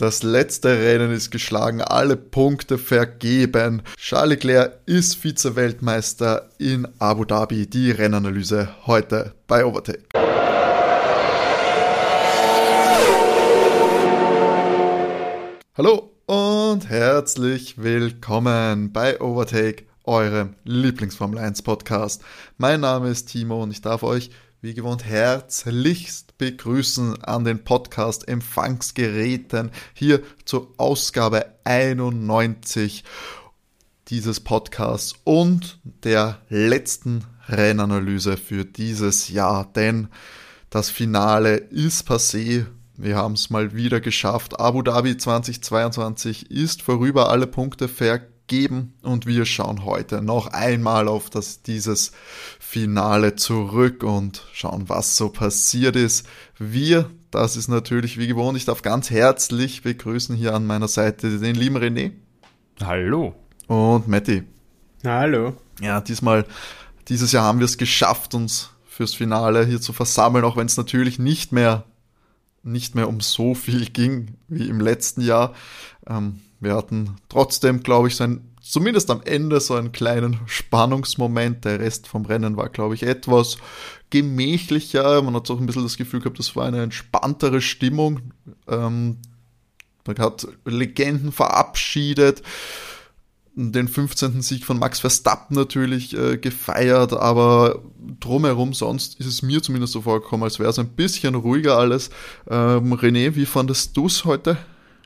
Das letzte Rennen ist geschlagen, alle Punkte vergeben. Charles Leclerc ist Vize-Weltmeister in Abu Dhabi. Die Rennanalyse heute bei Overtake. Hallo und herzlich willkommen bei Overtake, eurem Lieblingsformel 1 Podcast. Mein Name ist Timo und ich darf euch wie gewohnt herzlichst begrüßen an den Podcast Empfangsgeräten hier zur Ausgabe 91 dieses Podcasts und der letzten Rennanalyse für dieses Jahr, denn das Finale ist passé. Wir haben es mal wieder geschafft. Abu Dhabi 2022 ist vorüber, alle Punkte vergeben und wir schauen heute noch einmal auf das, dieses Finale zurück und schauen, was so passiert ist. Wir, das ist natürlich wie gewohnt, ich darf ganz herzlich begrüßen hier an meiner Seite den lieben René. Hallo. Und Matti. Hallo. Ja, diesmal, dieses Jahr haben wir es geschafft, uns fürs Finale hier zu versammeln, auch wenn es natürlich nicht mehr, nicht mehr um so viel ging wie im letzten Jahr. Ähm, wir hatten trotzdem, glaube ich, so ein zumindest am Ende so einen kleinen Spannungsmoment. Der Rest vom Rennen war, glaube ich, etwas gemächlicher. Man hat auch ein bisschen das Gefühl gehabt, das war eine entspanntere Stimmung. Ähm, man hat Legenden verabschiedet, den 15. Sieg von Max Verstappen natürlich äh, gefeiert, aber drumherum sonst ist es mir zumindest so vorgekommen, als wäre es ein bisschen ruhiger alles. Ähm, René, wie fandest du es heute?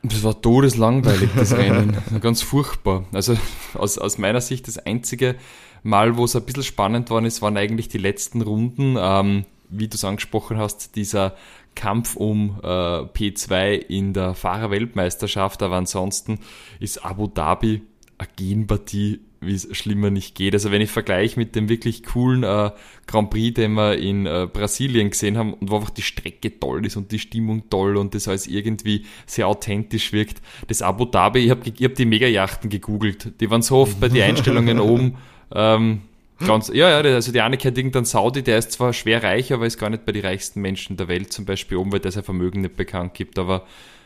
Das war todeslangweilig, das Rennen. Ganz furchtbar. Also aus, aus meiner Sicht das einzige Mal, wo es ein bisschen spannend war, ist, waren eigentlich die letzten Runden. Ähm, wie du es angesprochen hast, dieser Kampf um äh, P2 in der Fahrerweltmeisterschaft. Aber ansonsten ist Abu Dhabi eine Genpartie wie es schlimmer nicht geht. Also wenn ich vergleiche mit dem wirklich coolen äh, Grand Prix, den wir in äh, Brasilien gesehen haben und wo einfach die Strecke toll ist und die Stimmung toll und das alles irgendwie sehr authentisch wirkt. Das Abu Dhabi, ich habe ich hab die Mega-Yachten gegoogelt. Die waren so oft bei den Einstellungen oben. Ähm, Ganz, ja, ja, also die eine kennt irgendein Saudi, der ist zwar schwer reich, aber ist gar nicht bei den reichsten Menschen der Welt zum Beispiel oben, weil der sein Vermögen nicht bekannt gibt, aber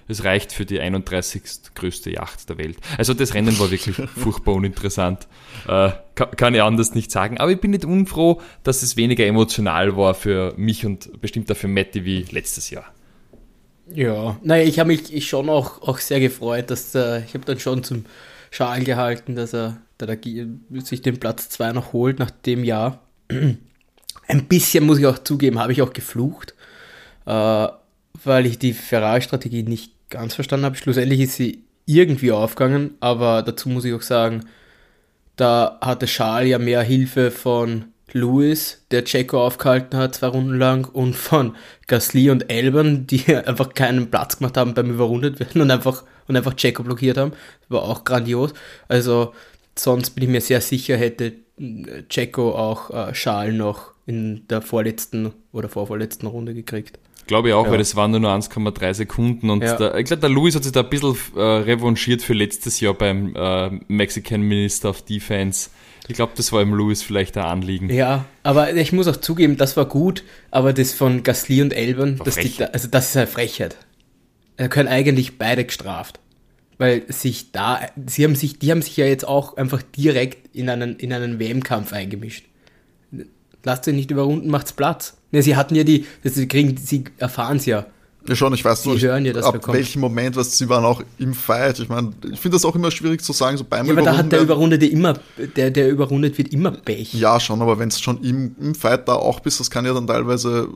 es reicht für die 31. größte Yacht der Welt. Also das Rennen war wirklich furchtbar uninteressant. Äh, kann, kann, ich anders nicht sagen. Aber ich bin nicht unfroh, dass es weniger emotional war für mich und bestimmt auch für Matti wie letztes Jahr. Ja, naja, ich habe mich ich schon auch, auch sehr gefreut, dass äh, ich habe dann schon zum Schal gehalten, dass er, dass er sich den Platz 2 noch holt nach dem Jahr. Ein bisschen, muss ich auch zugeben, habe ich auch geflucht, äh, weil ich die Ferrari-Strategie nicht ganz verstanden habe. Schlussendlich ist sie irgendwie aufgegangen, aber dazu muss ich auch sagen, da hatte Charles ja mehr Hilfe von Lewis, der Checo aufgehalten hat, zwei Runden lang, und von Gasly und Elbern, die einfach keinen Platz gemacht haben beim Überrundet werden und einfach, und einfach Checo blockiert haben. Das war auch grandios. Also, sonst bin ich mir sehr sicher, hätte Checo auch äh, Charles noch in der vorletzten oder vorvorletzten Runde gekriegt. Glaube ich auch, ja. weil das waren nur 1,3 Sekunden und ja. der, ich glaube, der Louis hat sich da ein bisschen äh, revanchiert für letztes Jahr beim äh, Mexican Minister of Defense. Ich glaube, das war im Louis vielleicht ein Anliegen. Ja, aber ich muss auch zugeben, das war gut, aber das von Gasly und Elbern, das, die, also das ist eine Frechheit. Da können eigentlich beide gestraft. Weil sich da, sie haben sich, die haben sich ja jetzt auch einfach direkt in einen, in einen WM-Kampf eingemischt. Lasst euch nicht überrunden, macht's Platz. Ne, sie hatten ja die, sie kriegen, sie erfahren es ja. Ja, schon, ich weiß sie nicht, hören ja, ab welchem Moment, was sie waren auch im Fight. Ich meine, ich finde das auch immer schwierig zu sagen, so beim ja, aber da hat der Überrundete immer, der, der überrundet wird immer Pech. Ja, schon, aber wenn es schon im, im Fight da auch bist, das kann ja dann teilweise,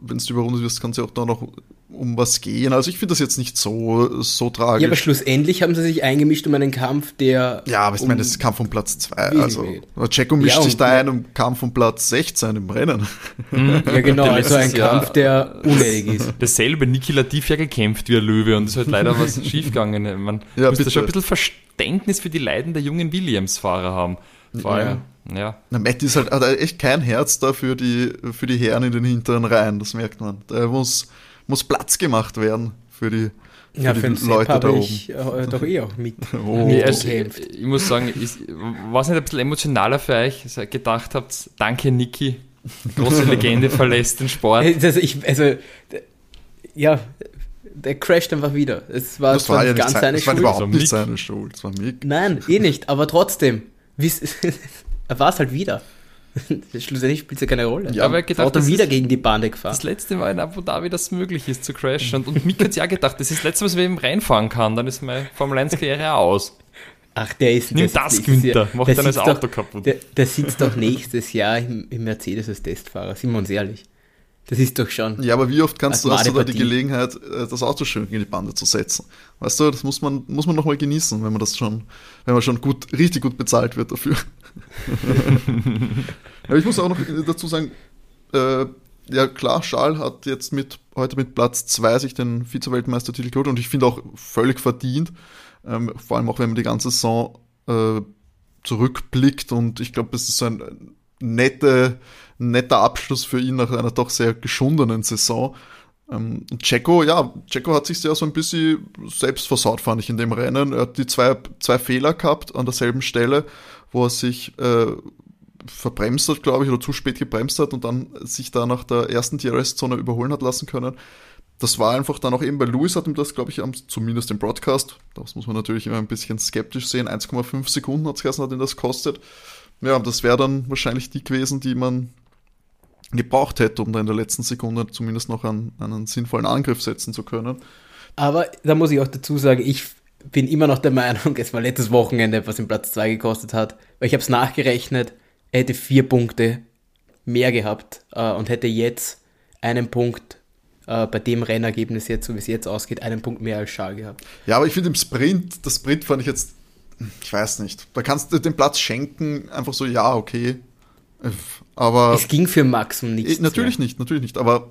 wenn du überrundet wirst, kann es ja auch da noch um was gehen. Also ich finde das jetzt nicht so, so tragisch. Ja, aber schlussendlich haben sie sich eingemischt um einen Kampf, der. Ja, aber ich um meine, das ist Kampf um Platz 2. Also Checo mischt ja, sich da ein um Kampf um Platz 16 im Rennen. Mhm. Ja, genau, also ein Jahr Kampf, der unnötig ist. Dasselbe, Niki Latif ja gekämpft wie ein Löwe und es ist halt leider was schiefgegangen. Man ja, müsste schon ein bisschen Verständnis für die Leiden der jungen Williams-Fahrer haben. Vor allem. Ja. ja. Na, Matt ist halt, hat echt kein Herz da für die, für die Herren in den hinteren Reihen, das merkt man. Der muss muss Platz gemacht werden für die, für ja, die für Leute da oben. Ich äh, doch eh auch mit. oh. nee, also, ich muss sagen, war es nicht ein bisschen emotionaler für euch, dass ihr gedacht habt, danke Niki, große Legende verlässt den Sport. Also, ich, also ja, der crasht einfach wieder. Es war, das war ja nicht ganz sein, seine das war Schuld. überhaupt war nicht Mick. seine Schuld. Das war Mick. Nein, eh nicht, aber trotzdem. Er war es halt wieder. Schlussendlich spielt es ja keine Rolle. Ja, aber er gedacht, das wieder gegen die Bande gefahren. Das letzte Mal in Abu Dhabi, dass es möglich ist zu crashen. Und, und Mick hat ja gedacht, das ist das letzte Mal, was wir eben reinfahren kann. Dann ist meine Formel 1 Karriere auch aus. Ach, der ist Nimm das, sitzt- Günther. Mach dein sitzt Auto doch, kaputt. Der, der sitzt doch nächstes Jahr im, im Mercedes als Testfahrer, sind wir uns ehrlich. Das ist doch schon. Ja, aber wie oft kannst du, hast du da die. Gelegenheit, äh, das Auto schön in die Bande zu setzen? Weißt du, das muss man, muss man nochmal genießen, wenn man das schon, wenn man schon gut, richtig gut bezahlt wird dafür. aber ich muss auch noch dazu sagen, äh, ja klar, Charles hat jetzt mit, heute mit Platz 2 sich den Vize-Weltmeistertitel geholt und ich finde auch völlig verdient, ähm, vor allem auch wenn man die ganze Saison äh, zurückblickt und ich glaube, es ist so ein nette, netter Abschluss für ihn nach einer doch sehr geschundenen Saison. Ähm, ja, Checo hat sich ja so ein bisschen selbst versaut, fand ich in dem Rennen. Er hat die zwei, zwei Fehler gehabt an derselben Stelle, wo er sich äh, verbremst hat, glaube ich, oder zu spät gebremst hat und dann sich da nach der ersten DRS-Zone überholen hat lassen können. Das war einfach dann auch eben, weil Lewis hat ihm das, glaube ich, am, zumindest im Broadcast, das muss man natürlich immer ein bisschen skeptisch sehen, 1,5 Sekunden hat es geheißen, hat ihn das kostet. Ja, das wäre dann wahrscheinlich die gewesen, die man gebraucht hätte, um da in der letzten Sekunde zumindest noch einen, einen sinnvollen Angriff setzen zu können. Aber da muss ich auch dazu sagen, ich bin immer noch der Meinung, es war letztes Wochenende, was ihn Platz 2 gekostet hat, weil ich habe es nachgerechnet, er hätte vier Punkte mehr gehabt äh, und hätte jetzt einen Punkt äh, bei dem Rennergebnis jetzt, so wie es jetzt ausgeht, einen Punkt mehr als Schal gehabt. Ja, aber ich finde im Sprint, das Sprint fand ich jetzt, ich weiß nicht, da kannst du den Platz schenken, einfach so, ja, okay. Aber es ging für Max um nichts. eh, natürlich nicht, natürlich nicht, aber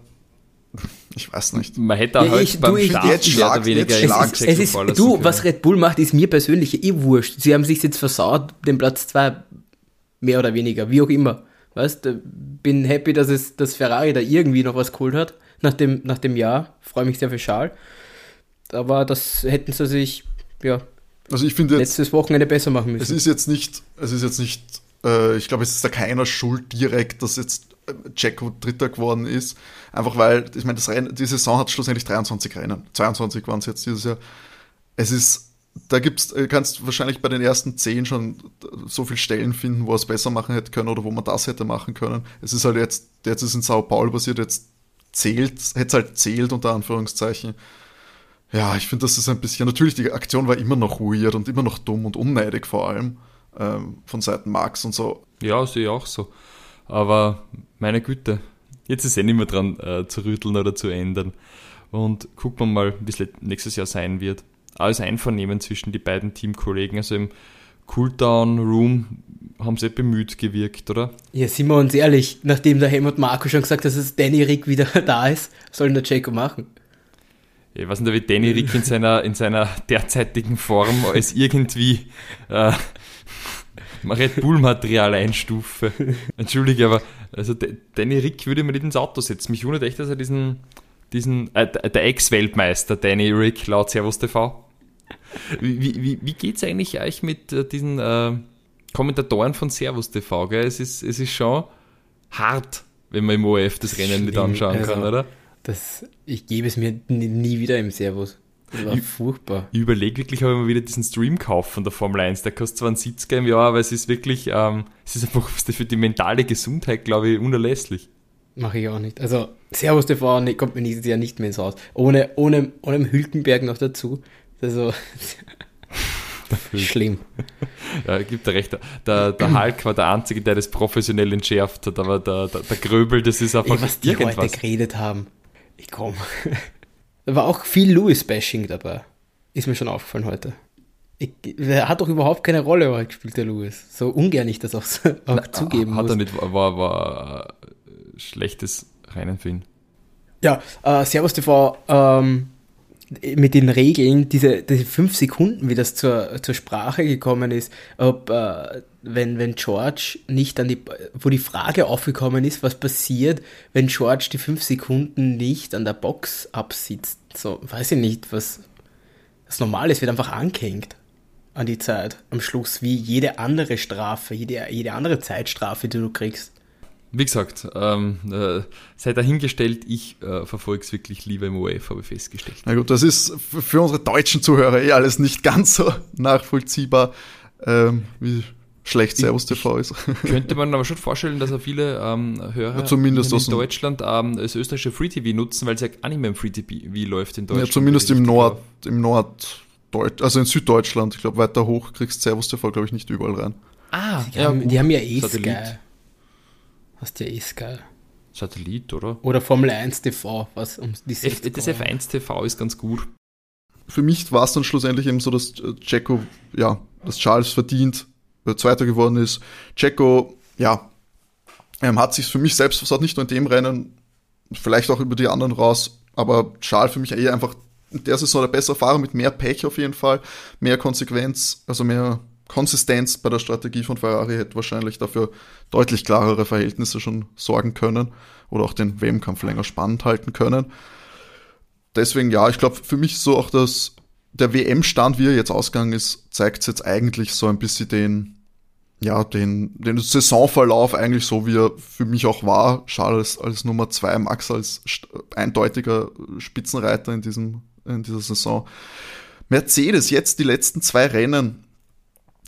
ich weiß nicht. Man hätte auch Ja, heute ich- beim du, ich- Start jetzt mehr schlag- oder weniger jetzt in schlag- Es es ist, du, können. was Red Bull macht, ist mir persönlich eh wurscht. Sie haben sich jetzt versaut, den Platz 2 mehr oder weniger, wie auch immer. Weißt, bin happy, dass es dass Ferrari da irgendwie noch was geholt hat nach dem, nach dem Jahr. Freue mich sehr für Charles. Aber das hätten sie sich ja, Also ich finde jetzt, letztes Wochenende besser machen es müssen. ist jetzt nicht, es ist jetzt nicht, äh, ich glaube, es ist da keiner schuld direkt, dass jetzt äh, Jacko Dritter geworden ist. Einfach weil, ich meine, die Saison hat schlussendlich 23 Rennen. 22 waren es jetzt dieses Jahr. Es ist, da gibt's, äh, kannst wahrscheinlich bei den ersten 10 schon so viele Stellen finden, wo er es besser machen hätte können oder wo man das hätte machen können. Es ist halt jetzt, jetzt ist in Sao Paulo passiert, jetzt zählt, hätte es halt zählt unter Anführungszeichen. Ja, ich finde, das ist ein bisschen, natürlich, die Aktion war immer noch weird und immer noch dumm und unneidig vor allem ähm, von Seiten Max und so. Ja, sehe ich auch so. Aber meine Güte, jetzt ist eh nicht mehr dran äh, zu rütteln oder zu ändern. Und gucken wir mal, wie es nächstes Jahr sein wird. Alles Einvernehmen zwischen die beiden Teamkollegen. Also im Cooldown-Room haben sie eh bemüht gewirkt, oder? Ja, sind wir uns ehrlich, nachdem der Helmut Marko schon gesagt hat, dass es Danny Rick wieder da ist, soll denn der Jacko machen? Ich weiß nicht, wie Danny Rick in seiner, in seiner derzeitigen Form als irgendwie äh, Red Bull-Material einstufe. Entschuldige, aber also Danny Rick würde mir nicht ins Auto setzen. Mich wundert echt, dass er diesen, diesen äh, der Ex-Weltmeister Danny Rick laut Servus TV. Wie, wie, wie, wie geht's eigentlich euch mit äh, diesen äh, Kommentatoren von Servus TV? Gell? Es, ist, es ist schon hart, wenn man im ORF das Rennen nicht Schlimm, anschauen also- kann, oder? Das, ich gebe es mir nie, wieder im Servus. Das war Ich- furchtbar. Ich überlege wirklich, ob ich mal wieder diesen Stream kaufe von der Formel 1. Der kostet zwar einen 70er im Jahr, aber es ist wirklich, ähm, es ist einfach für die mentale Gesundheit, glaube ich, unerlässlich. Mache ich auch nicht. Also, Servus TV kommt mir nächstes Jahr nicht mehr ins Haus. Ohne, ohne, ohne Hülkenberg noch dazu. Also, schlimm. Ja, gibt er recht. Der, der Hulk war der Einzige, der das professionell entschärft hat, aber der, der, der Gröbel, das ist einfach Ey, was die heute geredet haben. Ich komm. Da war auch viel Lewis-Bashing dabei. Ist mir schon aufgefallen heute. Ich, er hat doch überhaupt keine Rolle heute gespielt, der Lewis. So ungern ich das auch, auch zugeben Hat muss. er nicht, war, war äh, schlechtes Rennen für ihn. Ja, äh, Servus TV, ähm, mit den Regeln, diese, diese fünf Sekunden, wie das zur, zur Sprache gekommen ist, ob, äh, wenn, wenn George nicht an die, wo die Frage aufgekommen ist, was passiert, wenn George die fünf Sekunden nicht an der Box absitzt. So, weiß ich nicht, was, was normal ist, wird einfach angehängt an die Zeit am Schluss, wie jede andere Strafe, jede, jede andere Zeitstrafe, die du kriegst. Wie gesagt, ähm, äh, sei dahingestellt, ich äh, verfolge es wirklich lieber im OF, habe ich festgestellt. Na gut, das ist für unsere deutschen Zuhörer eh alles nicht ganz so nachvollziehbar, ähm, wie schlecht Servus TV ist. Könnte man aber schon vorstellen, dass auch viele ähm, Hörer ja, zumindest in Deutschland ähm, das österreichische Free TV nutzen, weil es ja auch nicht mehr im Free TV läuft in Deutschland. Ja, zumindest im Nord, im Nord, also in Süddeutschland. Ich glaube, weiter hoch kriegst Servus TV, glaube ich, nicht überall rein. Ah, die, ja, haben, die haben ja eh Satellit. Sky. Hast ja eh Sky. Satellit, oder? Oder Formel 1 TV, was um die F Das F1 TV ist ganz gut. Für mich war es dann schlussendlich eben so, dass Jacko, ja, dass Charles verdient äh, Zweiter geworden ist. Jacko, ja, ähm, hat sich für mich selbst hat nicht nur in dem Rennen, vielleicht auch über die anderen raus, aber Charles für mich eher einfach in der Saison der bessere Fahrer mit mehr Pech auf jeden Fall, mehr Konsequenz, also mehr Konsistenz bei der Strategie von Ferrari hätte wahrscheinlich dafür deutlich klarere Verhältnisse schon sorgen können oder auch den WM-Kampf länger spannend halten können. Deswegen, ja, ich glaube, für mich so auch das, der WM-Stand, wie er jetzt ausgegangen ist, zeigt jetzt eigentlich so ein bisschen den, ja, den, den Saisonverlauf eigentlich so, wie er für mich auch war. Charles als Nummer zwei, Max als eindeutiger Spitzenreiter in diesem, in dieser Saison. Mercedes jetzt die letzten zwei Rennen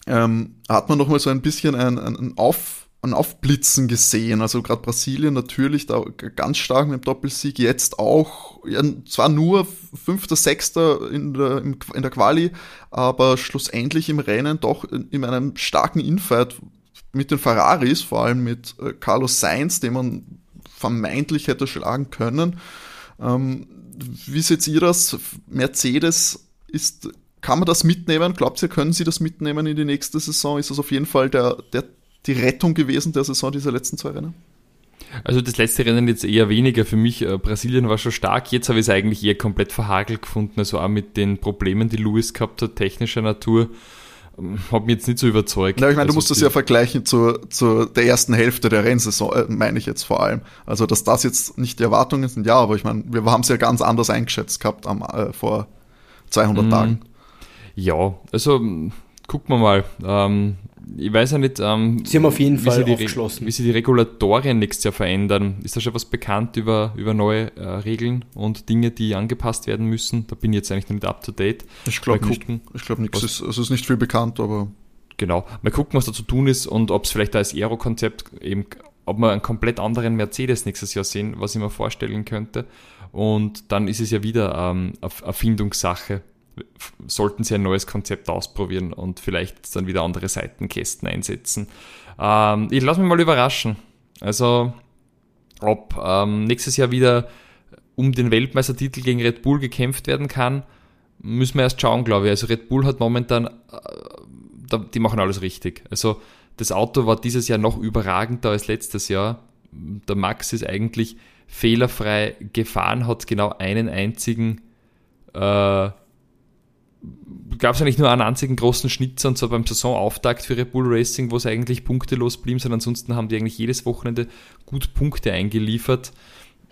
ähm, hat man noch mal so ein bisschen ein, ein, ein, Auf, ein Aufblitzen gesehen. Also gerade Brasilien natürlich da ganz stark mit dem Doppelsieg, jetzt auch, ja, zwar nur fünfter, sechster in der, in der Quali, aber schlussendlich im Rennen doch in, in einem starken Infight mit den Ferraris, vor allem mit äh, Carlos Sainz, den man vermeintlich hätte schlagen können. Ähm, wie seht ihr das? Mercedes ist kann man das mitnehmen? Glaubt ihr, können Sie das mitnehmen in die nächste Saison? Ist das auf jeden Fall der, der, die Rettung gewesen der Saison dieser letzten zwei Rennen? Also das letzte Rennen jetzt eher weniger für mich. Äh, Brasilien war schon stark. Jetzt habe ich es eigentlich eher komplett verhagelt gefunden. Also auch mit den Problemen, die Lewis gehabt hat, technischer Natur, ähm, hat mich jetzt nicht so überzeugt. Ja, ich meine, also du musst das ja vergleichen zu, zu der ersten Hälfte der Rennsaison, äh, meine ich jetzt vor allem. Also, dass das jetzt nicht die Erwartungen sind, ja, aber ich meine, wir haben es ja ganz anders eingeschätzt gehabt am, äh, vor 200 mm. Tagen. Ja, also gucken wir mal. Ähm, ich weiß ja nicht, ähm, Sie haben auf jeden Fall wie wie sie die Regulatorien nächstes Jahr verändern. Ist da schon was bekannt über, über neue äh, Regeln und Dinge, die angepasst werden müssen? Da bin ich jetzt eigentlich noch nicht up to date. Ich glaube nicht. Ich glaube nichts. Es ist, ist nicht viel bekannt, aber. Genau. Mal gucken, was da zu tun ist und ob es vielleicht als Aero-Konzept eben, ob wir einen komplett anderen Mercedes nächstes Jahr sehen, was ich mir vorstellen könnte. Und dann ist es ja wieder ähm, eine Erfindungssache sollten sie ein neues Konzept ausprobieren und vielleicht dann wieder andere Seitenkästen einsetzen. Ähm, ich lasse mich mal überraschen. Also, ob ähm, nächstes Jahr wieder um den Weltmeistertitel gegen Red Bull gekämpft werden kann, müssen wir erst schauen, glaube ich. Also Red Bull hat momentan, äh, die machen alles richtig. Also das Auto war dieses Jahr noch überragender als letztes Jahr. Der Max ist eigentlich fehlerfrei gefahren, hat genau einen einzigen äh, gab es eigentlich nur einen einzigen großen Schnitzer und zwar beim Saisonauftakt für Red Bull Racing, wo es eigentlich punktelos blieb, sondern ansonsten haben die eigentlich jedes Wochenende gut Punkte eingeliefert.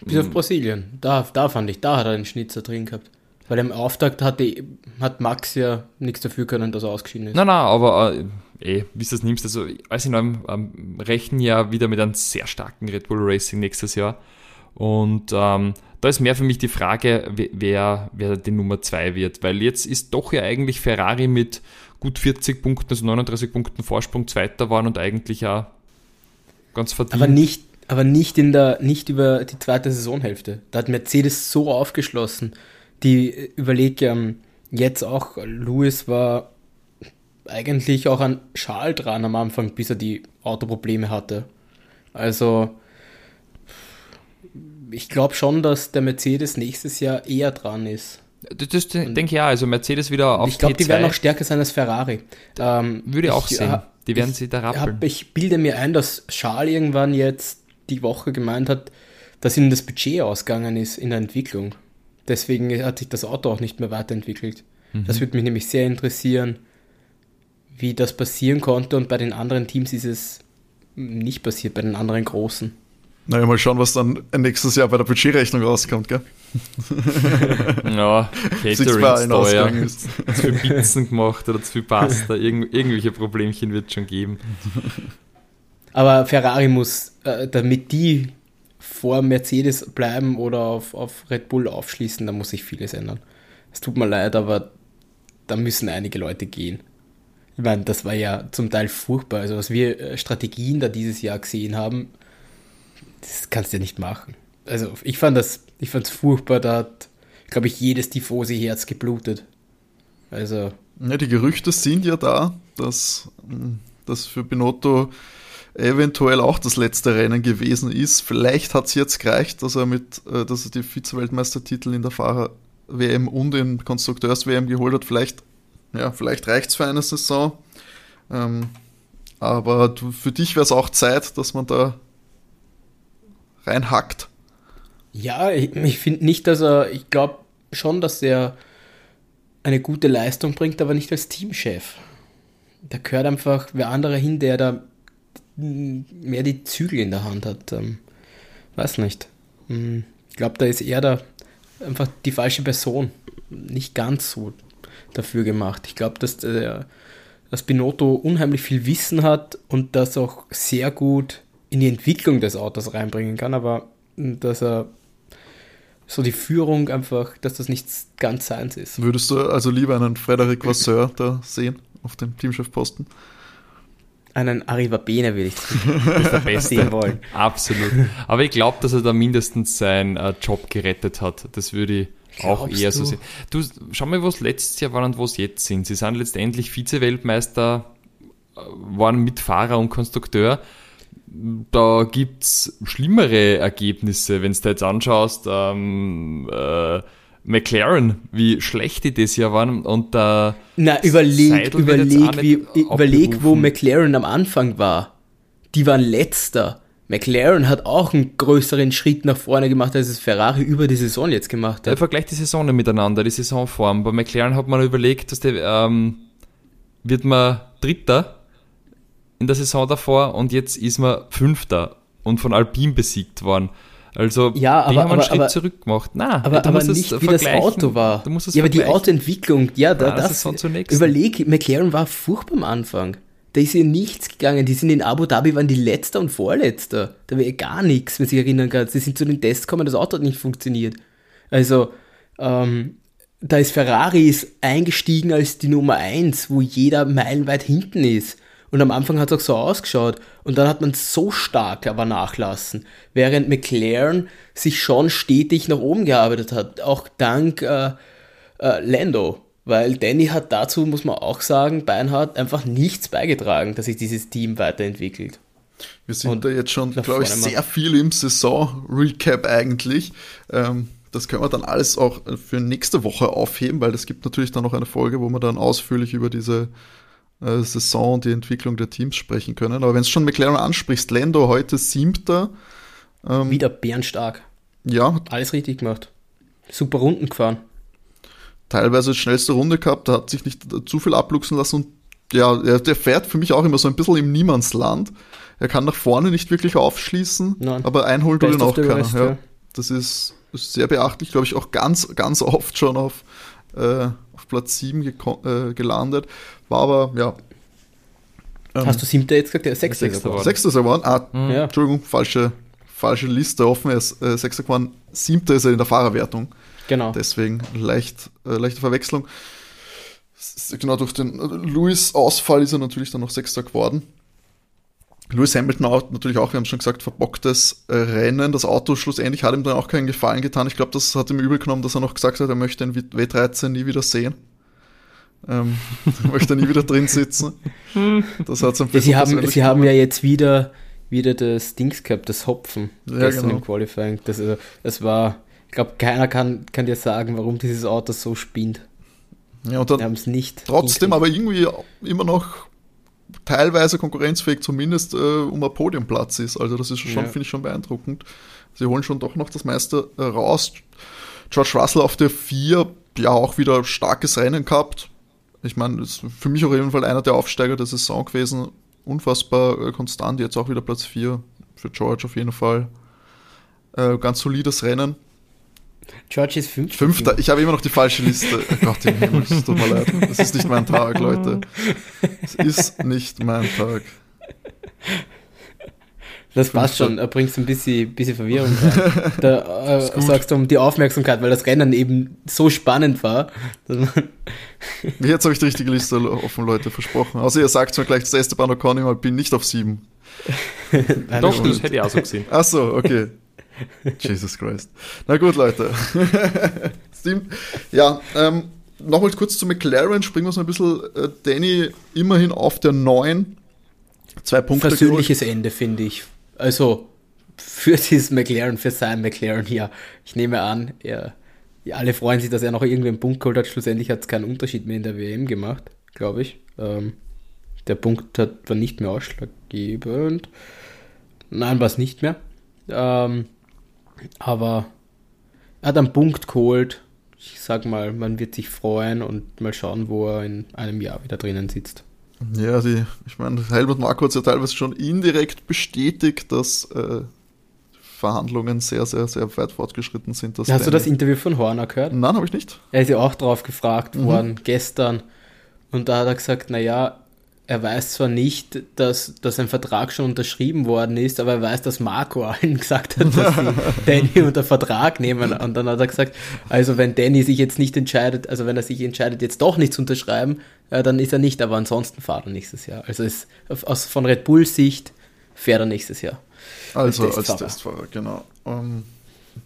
Bis auf Brasilien. Da, da fand ich, da hat er einen Schnitzer drin gehabt. Weil im Auftakt hat, die, hat Max ja nichts dafür können, dass er ausgeschieden ist. Nein, nein, aber äh, eh, wie du das nimmst, also ich noch, am, am rechten Jahr wieder mit einem sehr starken Red Bull Racing nächstes Jahr. Und ähm, da ist mehr für mich die Frage, wer, wer die Nummer 2 wird, weil jetzt ist doch ja eigentlich Ferrari mit gut 40 Punkten, also 39 Punkten Vorsprung Zweiter waren und eigentlich ja ganz verdient. Aber nicht, aber nicht in der, nicht über die zweite Saisonhälfte. Da hat Mercedes so aufgeschlossen. Die überlege ähm, jetzt auch, Lewis war eigentlich auch an Schal dran am Anfang, bis er die Autoprobleme hatte. Also ich glaube schon, dass der Mercedes nächstes Jahr eher dran ist. Das, das denke ich ja, also Mercedes wieder auf Ich glaube, die werden auch stärker sein als Ferrari. Ähm, Würde ich auch sehen. Die werden ich, sie da rappeln. Hab, ich bilde mir ein, dass Charles irgendwann jetzt die Woche gemeint hat, dass ihnen das Budget ausgegangen ist in der Entwicklung. Deswegen hat sich das Auto auch nicht mehr weiterentwickelt. Mhm. Das würde mich nämlich sehr interessieren, wie das passieren konnte. Und bei den anderen Teams ist es nicht passiert, bei den anderen großen. Naja, mal schauen, was dann nächstes Jahr bei der Budgetrechnung rauskommt, gell? ja, Catering teuer. Zu viel Pizzen gemacht oder zu viel Pasta. Irgendw irgendwelche Problemchen wird es schon geben. Aber Ferrari muss, äh, damit die vor Mercedes bleiben oder auf, auf Red Bull aufschließen, da muss sich vieles ändern. Es tut mir leid, aber da müssen einige Leute gehen. Ich meine, das war ja zum Teil furchtbar. Also was wir äh, Strategien da dieses Jahr gesehen haben, das kannst du ja nicht machen. Also ich fand das, ich fand es furchtbar, da hat, glaube ich, jedes Tifosi-Herz geblutet. Also. Ja, die Gerüchte sind ja da, dass das für Binotto eventuell auch das letzte Rennen gewesen ist. Vielleicht hat es jetzt gereicht, dass er mit, äh, dass er die Vize-Weltmeistertitel in der Fahrer-WM und in Konstrukteurs-WM geholt hat. Vielleicht, ja, vielleicht reicht es für eine Saison. Ähm, aber für dich wäre es auch Zeit, dass man da reinhackt. Ja, ich, ich finde nicht, dass er, ich glaube schon, dass er eine gute Leistung bringt, aber nicht als Teamchef. Da gehört einfach wer andere hin, der da mehr die Zügel in der Hand hat. Ähm, weiß nicht. Hm, ich glaube, da ist er da einfach die falsche Person. Nicht ganz so dafür gemacht. Ich glaube, dass der dass Binotto unheimlich viel Wissen hat und das auch sehr gut in die Entwicklung des Autos reinbringen kann, aber dass er so die Führung einfach, dass das nicht ganz seins ist. Würdest du also lieber einen Frederic Vasseur da sehen auf dem Teamchefposten? Einen Arriva Bene will ich sehen wollen. Absolut. Aber ich glaube, dass er da mindestens seinen äh, Job gerettet hat. Das würde ich Glaubst auch eher du? so sehen. Du, schau mal, was letztes Jahr waren und was jetzt sind. Sie sind letztendlich Vize-Weltmeister, äh, waren Mitfahrer und Konstrukteur. Da gibt es schlimmere Ergebnisse, wenn du jetzt anschaust. Ähm, äh, McLaren, wie schlecht die das Jahr waren und da. Na, überleg, überleg, wie, überleg, wo McLaren am Anfang war. Die waren letzter. McLaren hat auch einen größeren Schritt nach vorne gemacht, als es Ferrari über die Saison jetzt gemacht hat. Ja, vergleich die Saisonen miteinander, die Saisonform. Bei McLaren hat man überlegt, dass der, ähm, wird man Dritter in der Saison davor und jetzt ist man Fünfter und von Alpine besiegt worden. Also ja, aber, die haben einen aber, Schritt aber, zurück gemacht. Nein, aber, aber nicht wie das Auto war. Du musst ja, aber die Autoentwicklung, ja, da, das, das überleg, McLaren war furchtbar am Anfang. Da ist ja nichts gegangen. Die sind in Abu Dhabi, waren die Letzter und Vorletzter. Da wäre gar nichts, wenn du dich erinnern kannst. Die sind zu den Tests gekommen, das Auto hat nicht funktioniert. Also, ähm, da ist Ferrari ist eingestiegen als die Nummer 1, wo jeder meilenweit hinten ist. Und am Anfang hat es auch so ausgeschaut. Und dann hat man so stark aber nachlassen. Während McLaren sich schon stetig nach oben gearbeitet hat. Auch dank äh, äh, Lando. Weil Danny hat dazu, muss man auch sagen, Beinhardt einfach nichts beigetragen, dass sich dieses Team weiterentwickelt. Wir sind Und da jetzt schon, glaube ich, sehr viel im Saison-Recap eigentlich. Ähm, das können wir dann alles auch für nächste Woche aufheben, weil es gibt natürlich dann noch eine Folge, wo wir dann ausführlich über diese äh, Saison und die Entwicklung der Teams sprechen können. Aber wenn es schon McLaren ansprichst, Lando heute siebter. Ähm, Wieder bärenstark. Ja. Alles richtig gemacht. Super Runden gefahren. Teilweise schnellste Runde gehabt, da hat sich nicht zu viel abluchsen lassen und ja, der fährt für mich auch immer so ein bisschen im Niemandsland. Er kann nach vorne nicht wirklich aufschließen, Nein. aber einholen tut ihn auch keiner. Rest, ja. Ja. Das ist, ist, sehr beachtlich, glaube ich, auch ganz, ganz oft schon auf, äh, auf Platz 7 äh, gelandet. War aber, ja. Ähm, Hast du siebter jetzt gesagt? Ja, sechster, sechster geworden. Sechster ist er geworden. Ah, mhm. ja. Entschuldigung, falsche, falsche Liste offen. Er ist äh, sechster geworden. Siebter ist er in der Fahrerwertung. Genau. Deswegen leicht, äh, leichte Verwechslung. Genau, durch den Lewis-Ausfall ist er natürlich dann noch Sechster geworden. Lewis Hamilton auch, natürlich auch, wir haben schon gesagt, verbocktes äh, Rennen. Das Auto schlussendlich hat ihm dann auch keinen Gefallen getan. Ich glaube, das hat ihm übel genommen, dass er noch gesagt hat, er möchte den W13 nie wieder sehen. Ähm, möchte nie wieder drin sitzen. Das hat so ein bisschen. Sie haben, sie haben ja jetzt wieder, wieder das Dings gehabt, das Hopfen ja, gestern genau. im Qualifying. Das, also, das war, ich glaube, keiner kann, kann dir sagen, warum dieses Auto so spinnt. Ja, und dann es nicht. Trotzdem aber irgendwie immer noch teilweise konkurrenzfähig, zumindest äh, um ein Podiumplatz ist. Also das ist schon, ja. finde ich, schon beeindruckend. Sie holen schon doch noch das meiste äh, raus. George Russell auf der 4, ja auch wieder starkes Rennen gehabt ich meine, ist für mich auf jeden Fall einer der Aufsteiger der Saison gewesen. Unfassbar äh, konstant, jetzt auch wieder Platz 4 für George auf jeden Fall. Äh, ganz solides Rennen. George ist fünfter. Fünfter. Ich habe immer noch die falsche Liste. Oh Gott im Himmel, es tut mir leid. Es ist nicht mein Tag, Leute. Es ist nicht mein Tag. Das passt schon, er bringt ein bisschen, bisschen Verwirrung rein. Da äh, sagst du um die Aufmerksamkeit, weil das Rennen eben so spannend war. Jetzt habe ich die richtige Liste offen, Leute, versprochen. Also ihr sagt mir gleich, dass Esteban Ocon im Alpin nicht auf 7. Doch, das hätte ich auch so gesehen. Ach so, okay. Jesus Christ. Na gut, Leute. ja, ähm, nochmal kurz zu McLaren, springen wir so ein bisschen. Äh, Danny immerhin auf der 9. Zwei Punkte. Persönliches Ende, finde ich. Also für dieses McLaren, für sein McLaren hier. Ich nehme an, er, ja, alle freuen sich, dass er noch irgendwie einen Punkt geholt hat. Schlussendlich hat es keinen Unterschied mehr in der WM gemacht, glaube ich. Ähm, der Punkt hat, war nicht mehr ausschlaggebend. Nein, war es nicht mehr. Ähm, aber er hat einen Punkt geholt. Ich sag mal, man wird sich freuen und mal schauen, wo er in einem Jahr wieder drinnen sitzt. Ja, die, ich meine, Helmut Marko hat ja teilweise schon indirekt bestätigt, dass äh, Verhandlungen sehr, sehr, sehr weit fortgeschritten sind. Hast Danny du das Interview von Horner gehört? Nein, habe ich nicht. Er ist ja auch drauf gefragt mhm. worden gestern. Und da hat er gesagt, naja, er weiß zwar nicht, dass, dass ein Vertrag schon unterschrieben worden ist, aber er weiß, dass Marco allen gesagt hat, dass sie Danny unter Vertrag nehmen. Und dann hat er gesagt, also wenn Danny sich jetzt nicht entscheidet, also wenn er sich entscheidet, jetzt doch nicht zu unterschreiben, äh, dann ist er nicht, aber ansonsten fahrt er nächstes Jahr. Also ist aus, von Red Bulls Sicht fährt er nächstes Jahr. Also als Testfahrer, als Testfahrer genau. Um, ähm,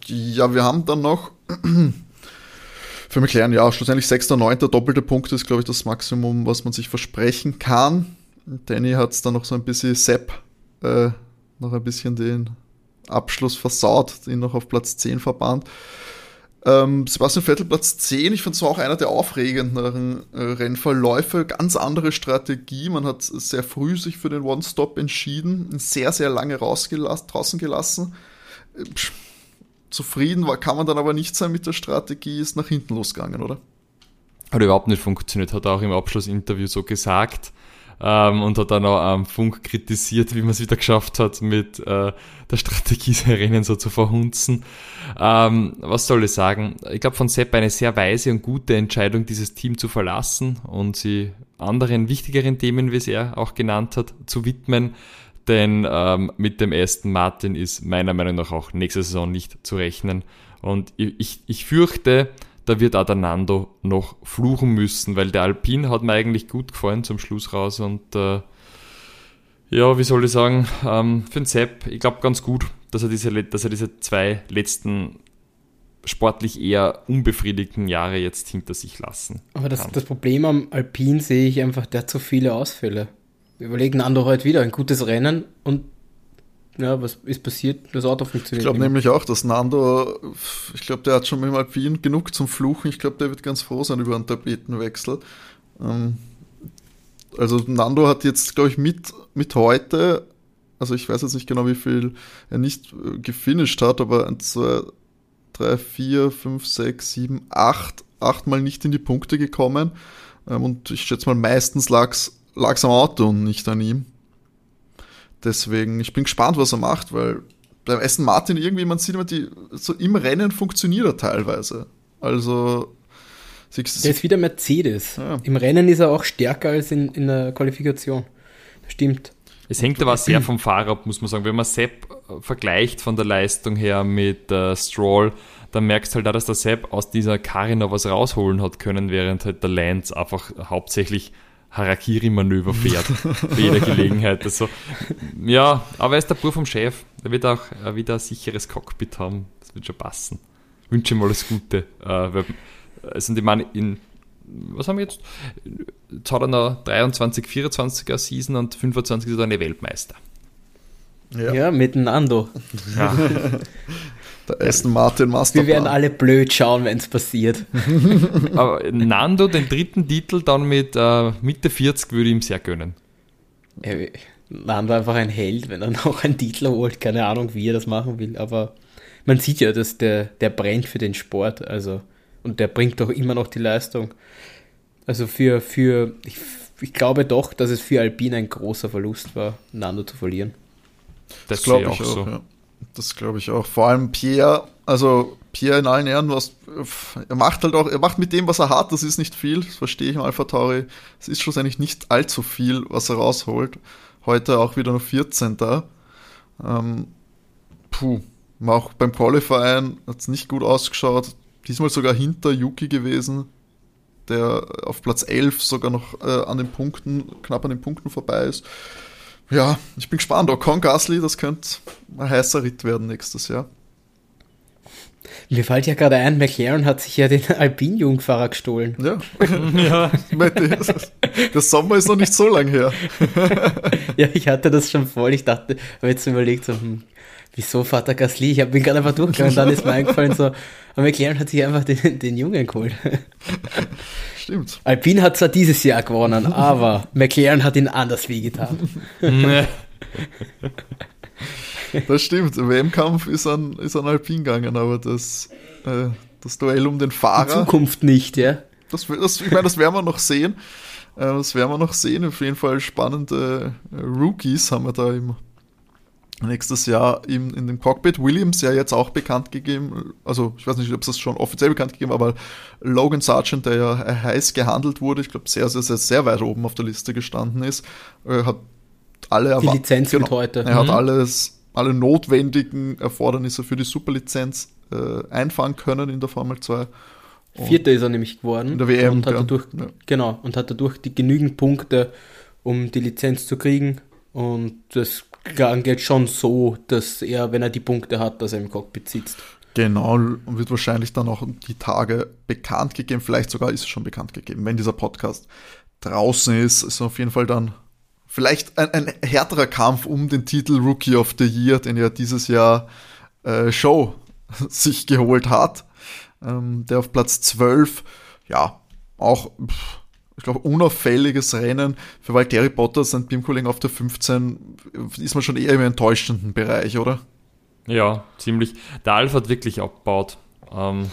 ja, wir haben dann noch für McLaren, ja, schlussendlich 6. 9. doppelte Punkt ist, glaube ich, das Maximum, was man sich versprechen kann. Danny hat es dann noch so ein bisschen Sepp, äh, noch ein bisschen den Abschluss versaut, ihn noch auf Platz 10 verbannt. Ähm, Sebastian Vettel Platz 10, ich finde es auch einer der aufregenderen äh, Rennverläufe. Ganz andere Strategie. Man hat sehr früh sich für den One-Stop entschieden, sehr, sehr lange rausgelassen, draußen gelassen. Äh, Zufrieden war, kann man dann aber nicht sein mit der Strategie, ist nach hinten losgegangen, oder? Hat überhaupt nicht funktioniert, hat er auch im Abschlussinterview so gesagt. Ähm, und hat dann auch am Funk kritisiert, wie man es wieder geschafft hat, mit äh, der Strategie der Rennen so zu verhunzen. Ähm, was soll ich sagen? Ich glaube von Sepp eine sehr weise und gute Entscheidung, dieses Team zu verlassen und sie anderen wichtigeren Themen, wie es er auch genannt hat, zu widmen denn ähm, mit dem ersten Martin ist meiner Meinung nach auch nächste Saison nicht zu rechnen. Und ich, ich fürchte, da wird auch der Nando noch fluchen müssen, weil der Alpin hat mir eigentlich gut gefallen zum Schluss raus und äh, ja, wie soll ich sagen, ähm, für den Sepp, ich glaube ganz gut, dass er, diese, dass er diese zwei letzten sportlich eher unbefriedigten Jahre jetzt hinter sich lassen. Aber das, das Problem am Alpin sehe ich einfach, der hat zu viele Ausfälle. Wir überlegen Ando heute wieder ein gutes Rennen und ja, was ist passiert? Das Auto funktioniert. Ich glaube nämlich auch, dass Nando, ich glaube, der hat schon mit dem Wien genug zum Fluchen. Ich glaube, der wird ganz froh sein über einen Tapetenwechsel. Ähm, also Nando hat jetzt, glaube ich, mit, mit heute, also ich weiß jetzt nicht genau, wie viel er nicht äh, gefinisht hat, aber ein, zwei, drei, vier, fünf, sechs, sieben, acht, achtmal nicht in die Punkte gekommen. Ähm, und ich schätze mal, meistens lag es lag es am Auto und nicht an ihm. Deswegen, ich bin gespannt, was er macht, weil beim Aston Martin irgendwie, man sieht immer, die, so im Rennen funktioniert er teilweise. Also. Der ist wieder Mercedes. Ja. Im Rennen ist er auch stärker als in, in der Qualifikation. Das stimmt. Es hängt aber sehr vom Fahrer ab, muss man sagen. Wenn man Sepp äh, vergleicht von der Leistung her mit äh, Stroll, dann merkst du halt auch, dass der Sepp aus dieser Karre noch was rausholen hat können, während halt der Lance einfach hauptsächlich Harakiri-Manöver fährt. bei jeder Gelegenheit. Also, ja, aber er ist der Bur vom Chef. Er wird auch wieder ein sicheres Cockpit haben. Das wird schon passen. Ich wünsche ihm alles Gute. Äh, also, die Mann in, was haben wir jetzt? Jetzt hat er noch 23, 24er Season und 25 ist er eine Weltmeister. Ja, ja miteinander. Ja. Der Aston Martin Masterplan. Wir werden alle blöd schauen, wenn es passiert. Aber Nando, den dritten Titel dann mit äh, Mitte 40 würde ich ihm sehr gönnen. Nando einfach ein Held, wenn er noch einen Titel holt. Keine Ahnung, wie er das machen will. Aber man sieht ja, dass der, der brennt für den Sport. Also, und der bringt doch immer noch die Leistung. Also für, für ich, ich glaube doch, dass es für Alpine ein großer Verlust war, Nando zu verlieren. Das, das glaube ich auch, auch so. Ja. Das glaube ich auch. Vor allem Pierre, also Pierre in allen Ehren, was, er macht halt auch, er macht mit dem, was er hat, das ist nicht viel, das verstehe ich im Alpha Tauri. Es ist schlussendlich nicht allzu viel, was er rausholt. Heute auch wieder nur 14. Ähm, puh, auch beim Qualifying hat es nicht gut ausgeschaut. Diesmal sogar hinter Yuki gewesen, der auf Platz 11 sogar noch äh, an den Punkten, knapp an den Punkten vorbei ist. Ja, ich bin gespannt. Ocon Gasly, das könnte ein heißer Ritt werden nächstes Jahr. Mir fällt ja gerade ein, McLaren hat sich ja den Alpin-Jungfahrer gestohlen. Ja. ja. Der Sommer ist noch nicht so lang her. ja, ich hatte das schon voll. Ich dachte, habe jetzt überlegt, so, hm, wieso Vater Gasly? Ich bin gerade einfach durchgegangen und dann ist mir eingefallen, so, aber McLaren hat sich einfach den, den Jungen geholt. Stimmt. Alpine hat zwar dieses Jahr gewonnen, aber McLaren hat ihn anders wehgetan. Das stimmt. Der WM-Kampf ist an, ist an Alpine gegangen, aber das, äh, das Duell um den Fahrer. In Zukunft nicht, ja. Das, das, ich meine, das werden wir noch sehen. Äh, das werden wir noch sehen. Auf jeden Fall spannende äh, Rookies haben wir da im nächstes Jahr in, in dem Cockpit. Williams ja jetzt auch bekannt gegeben, also ich weiß nicht, ob es das schon offiziell bekannt gegeben, aber Logan Sargent, der ja heiß gehandelt wurde, ich glaube sehr, sehr, sehr, sehr weit oben auf der Liste gestanden ist, äh, hat alle Die Lizenz genau, heute. Er mhm. hat alles alle notwendigen Erfordernisse für die Superlizenz äh, einfahren können in der Formel 2. Und Vierter ist er nämlich geworden. In der WM. Und hat ja. dadurch, ja. Genau, und hat dadurch die genügend Punkte, um die Lizenz zu kriegen. Und das geht schon so, dass er, wenn er die Punkte hat, dass er im Cockpit sitzt. Genau, und wird wahrscheinlich dann auch die Tage bekannt gegeben. Vielleicht sogar ist es schon bekannt gegeben. Wenn dieser Podcast draußen ist, ist auf jeden Fall dann vielleicht ein, ein, härterer Kampf um den Titel Rookie of the Year, den ja dieses Jahr äh, Show sich geholt hat. Ähm, der auf Platz 12, ja, auch, ich glaube, unauffälliges Rennen. Für Valtteri Bottas, sein Teamkollegen auf der 15, ist man schon eher im enttäuschenden Bereich, oder? Ja, ziemlich. Der Alpha hat wirklich abgebaut. Ähm,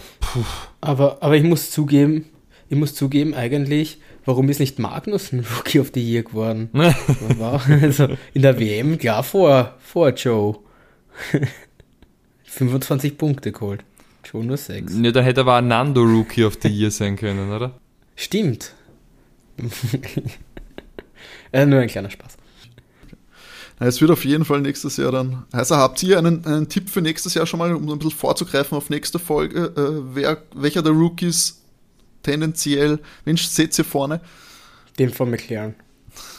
aber, aber ich muss zugeben, ich muss zugeben, eigentlich warum ist nicht Magnussen Rookie of the Year geworden? also in der WM, klar, vor, vor Joe. 25 Punkte geholt. Joe nur 6. Ne, da hätte aber Nando Rookie of the Year sein können, oder? Stimmt. Äh, nur ein kleiner Spaß. Es wird auf jeden Fall nächstes Jahr dann. Also habt ihr einen, einen Tipp für nächstes Jahr schon mal, um ein bisschen vorzugreifen auf nächste Folge, äh, wer, welcher der Rookies tendenziell. Wen seht ihr vorne? Den von McLaren.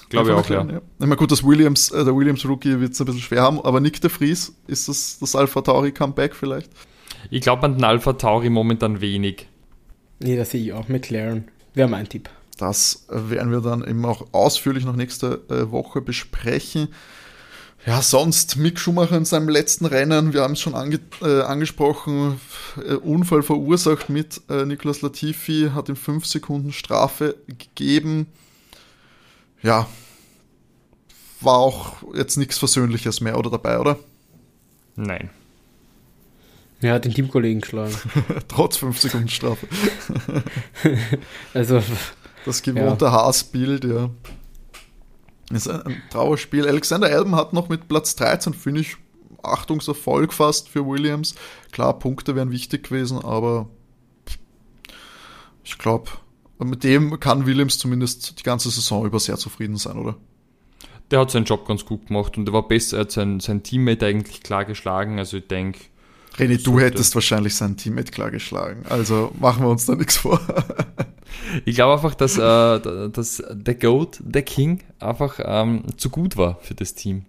Glaube ich auch, McLaren, ja. ja. Ich meine, gut, das Williams, äh, der Williams-Rookie wird es ein bisschen schwer haben, aber Nick de Vries, ist das das Alpha Tauri-Comeback vielleicht? Ich glaube an den Alpha Tauri momentan wenig. Nee, das sehe ich auch. McLaren wäre mein Tipp. Das werden wir dann eben auch ausführlich noch nächste äh, Woche besprechen. Ja, sonst Mick Schumacher in seinem letzten Rennen, wir haben es schon ange äh, angesprochen, äh, Unfall verursacht mit äh, Nicolas Latifi, hat ihm 5 Sekunden Strafe gegeben. Ja, war auch jetzt nichts Versöhnliches mehr oder dabei, oder? Nein. Er hat den Teamkollegen geschlagen. Trotz 5 Sekunden Strafe. also. Das gewohnte ja. Haasbild, ja. Ist ein, ein Trauerspiel. Alexander Albon hat noch mit Platz 13, finde ich, Achtungserfolg fast für Williams. Klar, Punkte wären wichtig gewesen, aber ich glaube, mit dem kann Williams zumindest die ganze Saison über sehr zufrieden sein, oder? Der hat seinen Job ganz gut gemacht und er war besser, er hat sein, sein Teammate eigentlich klar geschlagen. Also ich denke. René, du hättest wahrscheinlich sein Teammate klar geschlagen. Also machen wir uns da nichts vor. Ich glaube einfach, dass, äh, dass der Goat, der King, einfach ähm, zu gut war für das Team.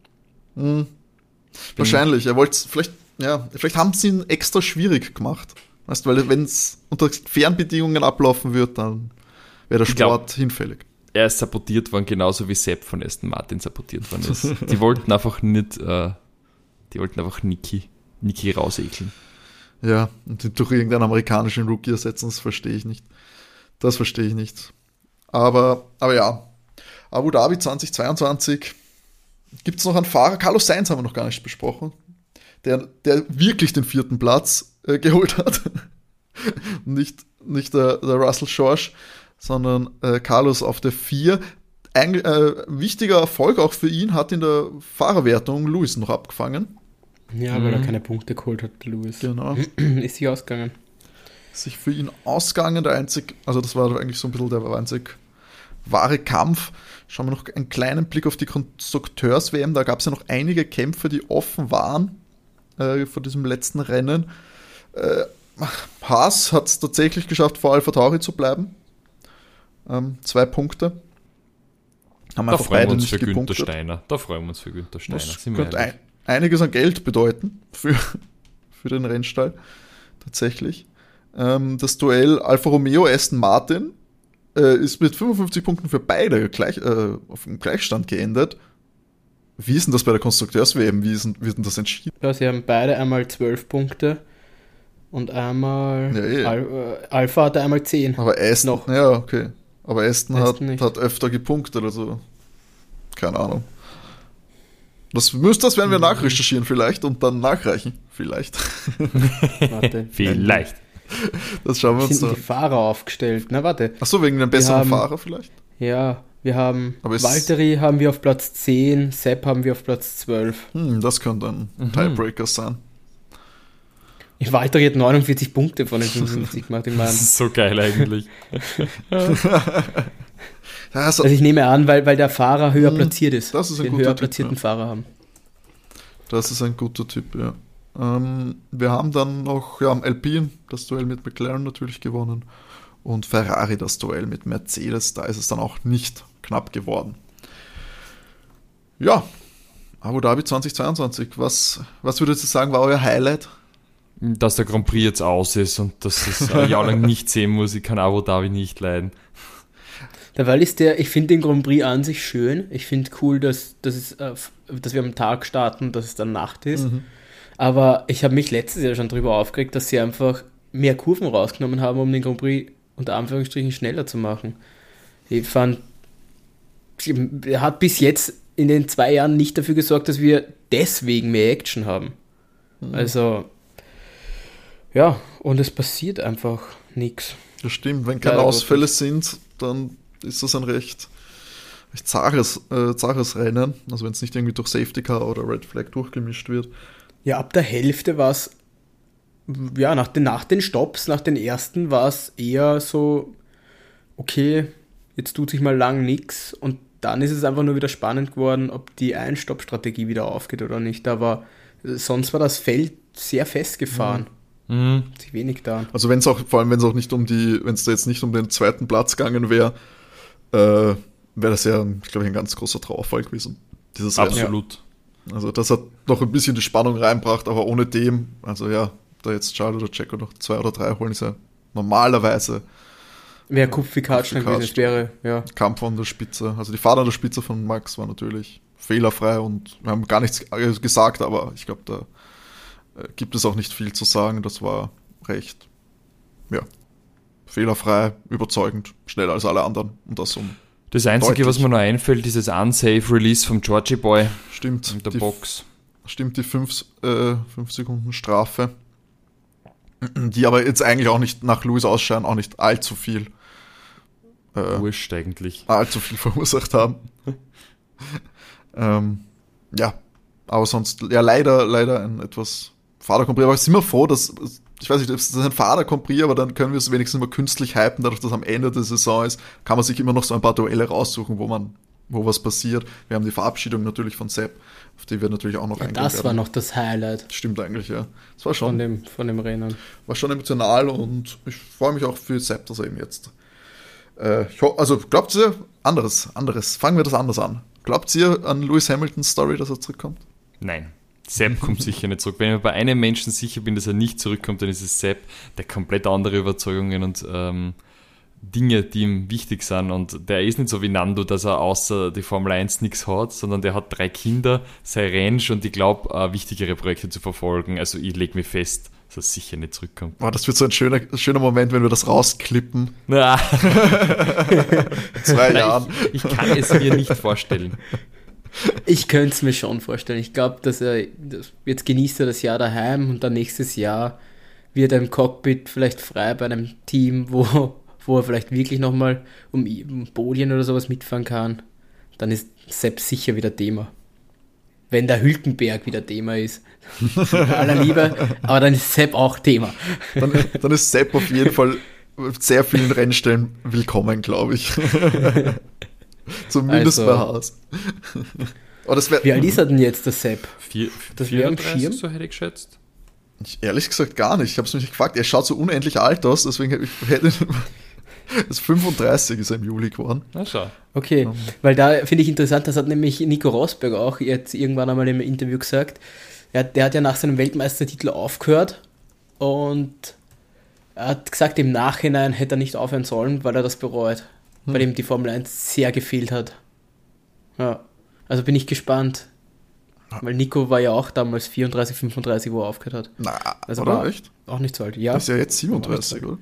Mhm. Wahrscheinlich. Er wollte vielleicht, ja, vielleicht haben sie ihn extra schwierig gemacht. Weißt du, weil wenn es unter fairen Bedingungen ablaufen wird, dann wäre der Sport glaub, hinfällig. Er ist sabotiert worden, genauso wie Sepp von Aston Martin sabotiert worden ist. die wollten einfach nicht, äh, die wollten einfach Niki, Niki rausekeln. Ja, und durch irgendeinen amerikanischen Rookie ersetzen, das verstehe ich nicht. Das verstehe ich nicht. Aber, aber ja, Abu Dhabi 2022 gibt es noch einen Fahrer. Carlos Sainz haben wir noch gar nicht besprochen, der, der wirklich den vierten Platz äh, geholt hat. nicht nicht der, der Russell Schorsch, sondern äh, Carlos auf der 4. Ein äh, wichtiger Erfolg auch für ihn hat in der Fahrerwertung Lewis noch abgefangen. Ja, weil mhm. er keine Punkte geholt hat, Lewis. Genau. Ist sich ausgegangen sich für ihn ausgegangen. Der einzig, also das war eigentlich so ein bisschen der einzig wahre Kampf. Schauen wir noch einen kleinen Blick auf die Konstrukteurs-WM. Da gab es ja noch einige Kämpfe, die offen waren äh, vor diesem letzten Rennen. Äh, Haas hat es tatsächlich geschafft, vor Alpha Tauri zu bleiben. Ähm, zwei Punkte. Haben da freuen wir uns für Günther Steiner. Da freuen wir uns für Günther Steiner. Das könnte ein, einiges an Geld bedeuten für, für den Rennstall. Tatsächlich. Ähm, das Duell Alfa Romeo Aston Martin äh, ist mit 55 Punkten für beide gleich, äh, auf dem Gleichstand geendet. Wie ist denn das bei der Konstrukteurs-WM? Wie, ist denn, wie ist denn das entschieden? Ja, sie haben beide einmal 12 Punkte und einmal ja, eh. Al äh, Alpha hatte einmal 10. Aber Aston, noch. ja, okay. Aber Aston, Aston hat, hat öfter gepunktet, also keine Ahnung. Das, müsst, das werden wir mhm. nachrecherchieren vielleicht und dann nachreichen. Vielleicht. Warte. vielleicht. Das schauen wir uns an. die Fahrer aufgestellt. Na, warte. Achso, wegen einem besseren haben, Fahrer vielleicht? Ja, wir haben Valtteri haben wir auf Platz 10, Sepp haben wir auf Platz 12. Hm, das könnte ein mhm. Tiebreaker sein. Valtteri hat 49 Punkte von den 55 gemacht. Das ist so geil eigentlich. also, also, ich nehme an, weil, weil der Fahrer höher hm, platziert ist. Das ist ein den guter höher Tipp, platzierten ja. Fahrer haben. Das ist ein guter Tipp, ja. Ähm, wir haben dann noch ja, Alpine das Duell mit McLaren natürlich gewonnen und Ferrari das Duell mit Mercedes. Da ist es dann auch nicht knapp geworden. Ja, Abu Dhabi 2022. Was, was würdet ihr sagen, war euer Highlight? Dass der Grand Prix jetzt aus ist und dass es ein Jahr lang nicht sehen muss. Ich kann Abu Dhabi nicht leiden. Derweil ist der, ich finde den Grand Prix an sich schön. Ich finde cool, dass, dass, es, äh, dass wir am Tag starten, dass es dann Nacht ist. Mhm. Aber ich habe mich letztes Jahr schon darüber aufgeregt, dass sie einfach mehr Kurven rausgenommen haben, um den Grand Prix unter Anführungsstrichen schneller zu machen. Ich fand, er hat bis jetzt in den zwei Jahren nicht dafür gesorgt, dass wir deswegen mehr Action haben. Mhm. Also, ja, und es passiert einfach nichts. Das stimmt, wenn keine Ausfälle sind, dann ist das ein recht, recht zaches, äh, zaches Rennen. Also wenn es nicht irgendwie durch Safety Car oder Red Flag durchgemischt wird. Ja, ab der Hälfte war es, ja, nach den, nach den Stops, nach den ersten war es eher so, okay, jetzt tut sich mal lang nichts und dann ist es einfach nur wieder spannend geworden, ob die Einstopp-Strategie wieder aufgeht oder nicht. Aber sonst war das Feld sehr festgefahren. Mhm. mhm. Sich wenig da. Also wenn es auch, vor allem wenn es auch nicht um die, wenn es da jetzt nicht um den zweiten Platz gegangen wäre, äh, wäre das ja, ich glaube, ein ganz großer Trauerfall gewesen. Dieses Absolut. Also das hat noch ein bisschen die Spannung reinbracht, aber ohne dem, also ja, da jetzt Charles oder Checo noch zwei oder drei holen, ist ja normalerweise Wäre Kupfikatsch gewesen, wäre, ja. Kampf an der Spitze. Also die Fahrt an der Spitze von Max war natürlich fehlerfrei und wir haben gar nichts gesagt, aber ich glaube, da äh, gibt es auch nicht viel zu sagen. Das war recht, ja, fehlerfrei, überzeugend, schneller als alle anderen und das um das Einzige, deutlich. was mir noch einfällt, dieses Unsafe Release vom Georgie Boy. Stimmt. In der die, Box. Stimmt, die 5 äh, fünf Sekunden Strafe. Die aber jetzt eigentlich auch nicht nach Louis ausschauen, auch nicht allzu viel. Äh, Wurscht eigentlich. Allzu viel verursacht haben. ähm, ja, aber sonst, ja, leider, leider ein etwas Vater Aber ich bin immer froh, dass ich weiß nicht, ob es ein Vater Compris, aber dann können wir es wenigstens immer künstlich hypen, dadurch, dass am Ende der Saison ist, kann man sich immer noch so ein paar Duelle raussuchen, wo man, wo was passiert. Wir haben die Verabschiedung natürlich von Sepp, auf die wir natürlich auch noch ja, Das war noch das Highlight. Stimmt eigentlich, ja. Das war schon. Von dem, von dem Rennen. War schon emotional und ich freue mich auch für Sepp, dass er eben jetzt. Äh, also, glaubt ihr, anderes, anderes, fangen wir das anders an. Glaubt ihr an Lewis Hamiltons Story, dass er zurückkommt? Nein. Sepp kommt sicher nicht zurück. Wenn ich bei einem Menschen sicher bin, dass er nicht zurückkommt, dann ist es Sepp, der komplett andere Überzeugungen und ähm, Dinge, die ihm wichtig sind. Und der ist nicht so wie Nando, dass er außer die Formel 1 nichts hat, sondern der hat drei Kinder, sein Ranch und ich glaube, äh, wichtigere Projekte zu verfolgen. Also ich lege mir fest, dass er sicher nicht zurückkommt. Boah, das wird so ein schöner, schöner Moment, wenn wir das rausklippen. Ja. Zwei Jahren. Ich, ich kann es mir nicht vorstellen. Ich könnte es mir schon vorstellen. Ich glaube, dass er jetzt genießt er das Jahr daheim und dann nächstes Jahr wird er im Cockpit vielleicht frei bei einem Team, wo, wo er vielleicht wirklich nochmal um, um Podien oder sowas mitfahren kann. Dann ist Sepp sicher wieder Thema. Wenn der Hülkenberg wieder Thema ist. aller Liebe, aber dann ist Sepp auch Thema. Dann, dann ist Sepp auf jeden Fall sehr vielen Rennstellen willkommen, glaube ich. Zumindest Also- bei Haas. Aber das wär, Wie alt ist er denn jetzt, der Sepp? Vier, Das wäre ein 34, Schirm? so hätte ich geschätzt. Ich, ehrlich gesagt gar nicht. Ich habe es mich gefragt. Er schaut so unendlich alt aus, deswegen hätte ich hätte das 35 ist er im Juli geworden. Na schau. Okay, weil da finde ich interessant, das hat nämlich Nico Rosberg auch jetzt irgendwann einmal im Interview gesagt. Er, der hat ja nach seinem Weltmeistertitel aufgehört und er hat gesagt, im Nachhinein hätte er nicht aufhören sollen, weil er das bereut, weil ihm die Formel 1 sehr gefehlt hat. Ja, also bin ich gespannt. Weil Nico war ja auch damals 34, 35, wo er aufgehört hat. Na, Also oder? war Echt? auch nicht so alt. Ja, Das ist ja jetzt 37, oder?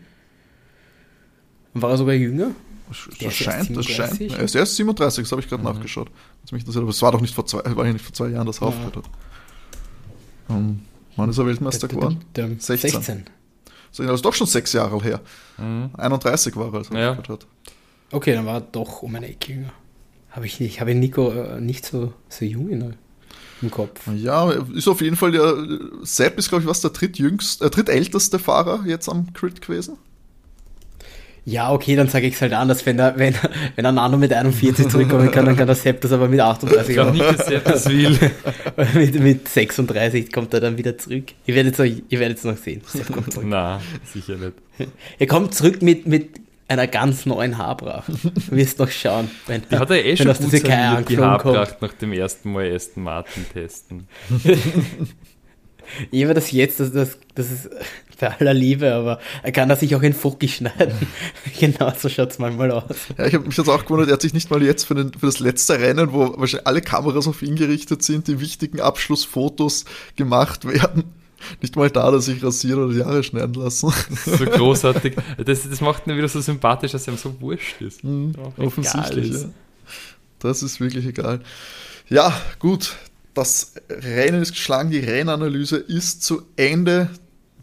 war er sogar jünger? Das scheint, das scheint. 37? Er ist erst 37, das habe ich gerade Mhm. nachgeschaut. Lass mich das, aber es war doch nicht vor zwei, war ja nicht vor zwei Jahren, dass er Ja. aufgehört hat. Um, wann ist er Weltmeister geworden? Der- der- 16. 16. So, das ist doch schon sechs Jahre her. Mhm. 31 war er, als er Ja. aufgehört hat. Okay, dann war er doch um eine Ecke jünger. Habe ich nicht, habe Nico äh, nicht so, so jung in, im Kopf. Ja, ist auf jeden Fall der Sepp ist, glaube ich, was der drittjüngste, äh, drittälteste Fahrer jetzt am Crit gewesen. Ja, okay, dann sage ich es halt anders. Wenn er, wenn, wenn er Nano mit 41 zurückkommen kann, dann kann der Sepp das aber mit Ich 38 glaube auch. nicht, dass er das will. mit, mit 36 kommt er dann wieder zurück. Ihr werdet es ihr noch sehen. Sepp kommt zurück. Na, sicher nicht. Er kommt zurück mit, mit einer ganz neuen Haarpracht. Du wirst noch schauen. Wenn, Die hat er eh schon gut saniert, die. Haarpracht nach dem ersten Mal Aston Martin testen. Ich habe das jetzt, das, das, das ist bei aller Liebe, aber er kann das sich auch in Fucki schneiden. genau so schaut es manchmal aus. Ja, ich habe mich jetzt auch gewundert, er hat sich nicht mal jetzt für, den, für das letzte Rennen, wo wahrscheinlich alle Kameras auf ihn gerichtet sind, die wichtigen Abschlussfotos gemacht werden. Nicht mal da, dass sich rasieren oder die Haare schneiden lassen. So großartig. Das, das macht ihn wieder so sympathisch, dass ihm so wurscht ist. Mhm, Offensichtlich, ist. ja. Das ist wirklich egal. Ja, gut. Das Rennen ist geschlagen, die Rennanalyse ist zu Ende.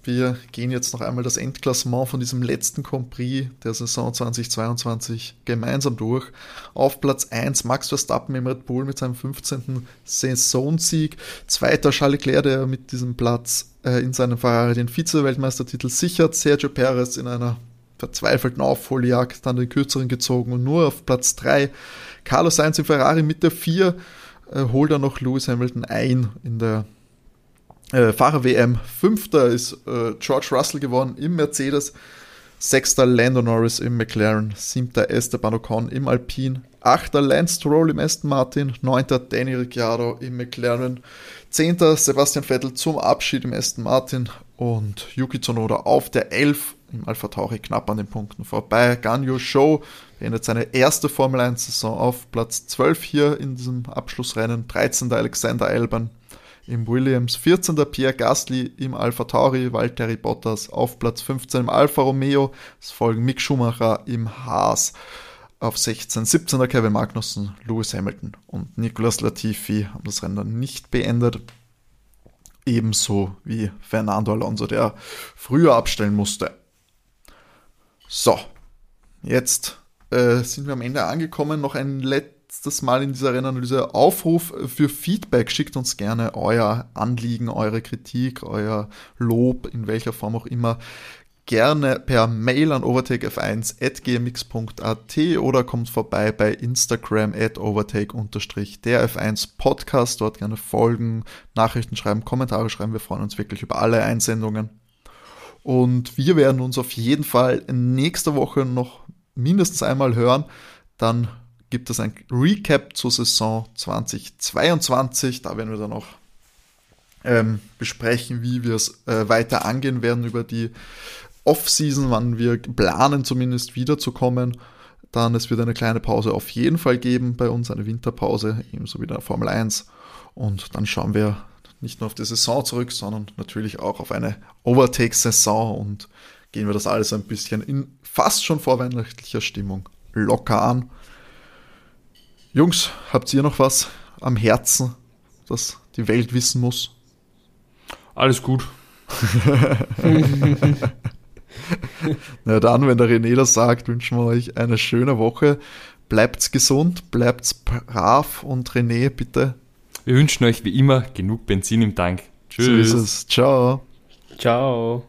Wir gehen jetzt noch einmal das Endklassement von diesem letzten Grand Prix der Saison 2022 gemeinsam durch. Auf Platz 1 Max Verstappen im Red Bull mit seinem 15. Saisonsieg. Zweiter Charles Leclerc, der mit diesem Platz äh, in seinem Ferrari den Vize-Weltmeistertitel sichert. Sergio Perez in einer verzweifelten Aufholjagd dann den kürzeren gezogen und nur auf Platz 3. Carlos Sainz im Ferrari mit der 4 äh, holt er noch Lewis Hamilton ein in der äh, Fahrer-WM. Fünfter ist äh, George Russell geworden im Mercedes. Sechster Lando Norris im McLaren. Siebter Esteban Ocon im Alpine. Achter Lance Stroll im Aston Martin. Neunter Danny Ricciardo im McLaren. Zehnter Sebastian Vettel zum Abschied im Aston Martin. Und Yuki Tsunoda auf der 11 im Alpha Tauri knapp an den Punkten vorbei. Ganyu Show beendet seine erste Formel 1 Saison auf Platz 12 hier in diesem Abschlussrennen. 13. Alexander Albon im Williams, 14. Pierre Gasly im Alpha Tauri, Valtteri Bottas auf Platz 15 im Alfa Romeo, es folgen Mick Schumacher im Haas auf 16, 17. Kevin Magnussen, Lewis Hamilton und Nicolas Latifi haben das Rennen nicht beendet. Ebenso wie Fernando Alonso, der früher abstellen musste. So, jetzt äh, sind wir am Ende angekommen. Noch ein letztes Mal in dieser Rennanalyse Aufruf für Feedback. Schickt uns gerne euer Anliegen, eure Kritik, euer Lob, in welcher Form auch immer. Gerne per Mail an overtakef1.gmx.at oder kommt vorbei bei Instagram at overtake-der F1 Podcast. Dort gerne folgen, Nachrichten schreiben, Kommentare schreiben. Wir freuen uns wirklich über alle Einsendungen. Und wir werden uns auf jeden Fall nächste Woche noch mindestens einmal hören. Dann gibt es ein Recap zur Saison 2022. Da werden wir dann auch ähm, besprechen, wie wir es äh, weiter angehen werden über die Off-Season, wann wir planen zumindest wiederzukommen. Dann, es wird eine kleine Pause auf jeden Fall geben bei uns, eine Winterpause, ebenso wie der Formel 1. Und dann schauen wir nicht nur auf die Saison zurück, sondern natürlich auch auf eine Overtake-Saison und gehen wir das alles ein bisschen in fast schon vorweihnachtlicher Stimmung locker an. Jungs, habt ihr noch was am Herzen, das die Welt wissen muss? Alles gut. Na dann, wenn der René das sagt, wünschen wir euch eine schöne Woche. Bleibt's gesund, bleibt's brav und René, bitte. Wir wünschen euch wie immer genug Benzin im Tank. So Tschüss. ist es. Ciao. Ciao.